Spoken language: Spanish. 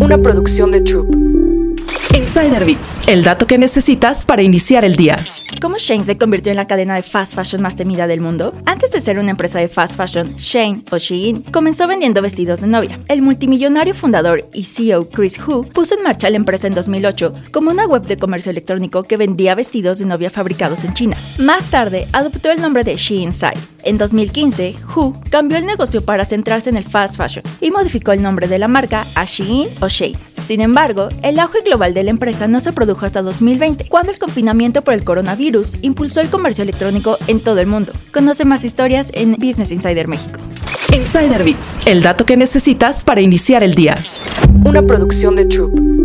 una producción de Troop. Insider Bits, el dato que necesitas para iniciar el día. ¿Cómo Shane se convirtió en la cadena de fast fashion más temida del mundo? Antes de ser una empresa de fast fashion, Shane o Shein comenzó vendiendo vestidos de novia. El multimillonario fundador y CEO Chris Hu puso en marcha la empresa en 2008 como una web de comercio electrónico que vendía vestidos de novia fabricados en China. Más tarde adoptó el nombre de Shein Side. En 2015, Hu cambió el negocio para centrarse en el fast fashion y modificó el nombre de la marca a Shein o Shane. Sin embargo, el auge global de la empresa no se produjo hasta 2020, cuando el confinamiento por el coronavirus impulsó el comercio electrónico en todo el mundo. Conoce más historias en Business Insider México. Insider Bits, el dato que necesitas para iniciar el día. Una producción de Troop.